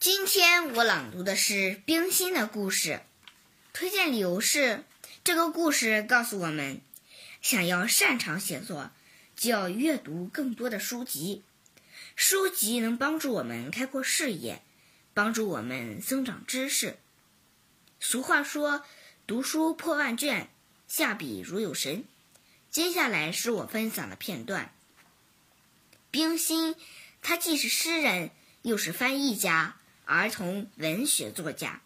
今天我朗读的是冰心的故事，推荐理由是这个故事告诉我们，想要擅长写作，就要阅读更多的书籍。书籍能帮助我们开阔视野，帮助我们增长知识。俗话说：“读书破万卷，下笔如有神。”接下来是我分享的片段。冰心，他既是诗人，又是翻译家。儿童文学作家，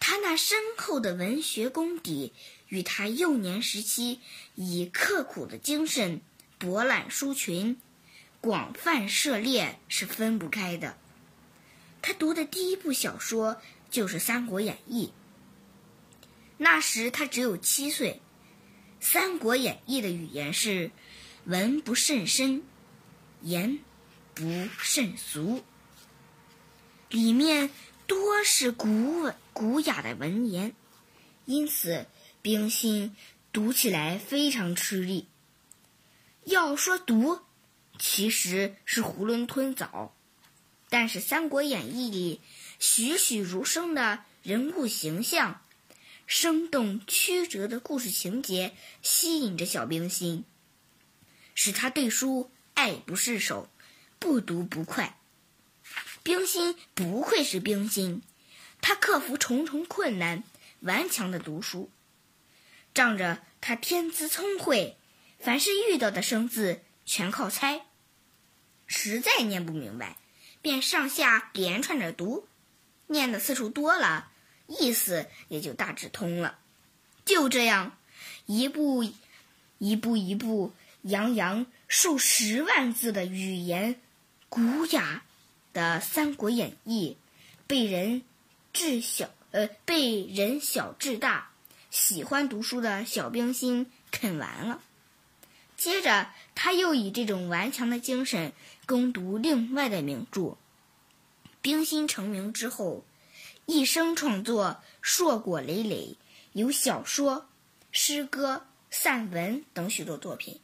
他那深厚的文学功底与他幼年时期以刻苦的精神博览书群、广泛涉猎是分不开的。他读的第一部小说就是《三国演义》。那时他只有七岁，《三国演义》的语言是文不甚深，言不甚俗。里面多是古文古雅的文言，因此冰心读起来非常吃力。要说读，其实是囫囵吞枣，但是《三国演义》里栩栩如生的人物形象，生动曲折的故事情节，吸引着小冰心，使他对书爱不释手，不读不快。冰心不愧是冰心，他克服重重困难，顽强的读书。仗着他天资聪慧，凡是遇到的生字全靠猜。实在念不明白，便上下连串着读，念的次数多了，意思也就大致通了。就这样，一步一步一步，洋洋数十万字的语言，古雅。的《三国演义》被人至小呃被人小至大喜欢读书的小冰心啃完了。接着，他又以这种顽强的精神攻读另外的名著。冰心成名之后，一生创作硕果累累，有小说、诗歌、散文等许多作品。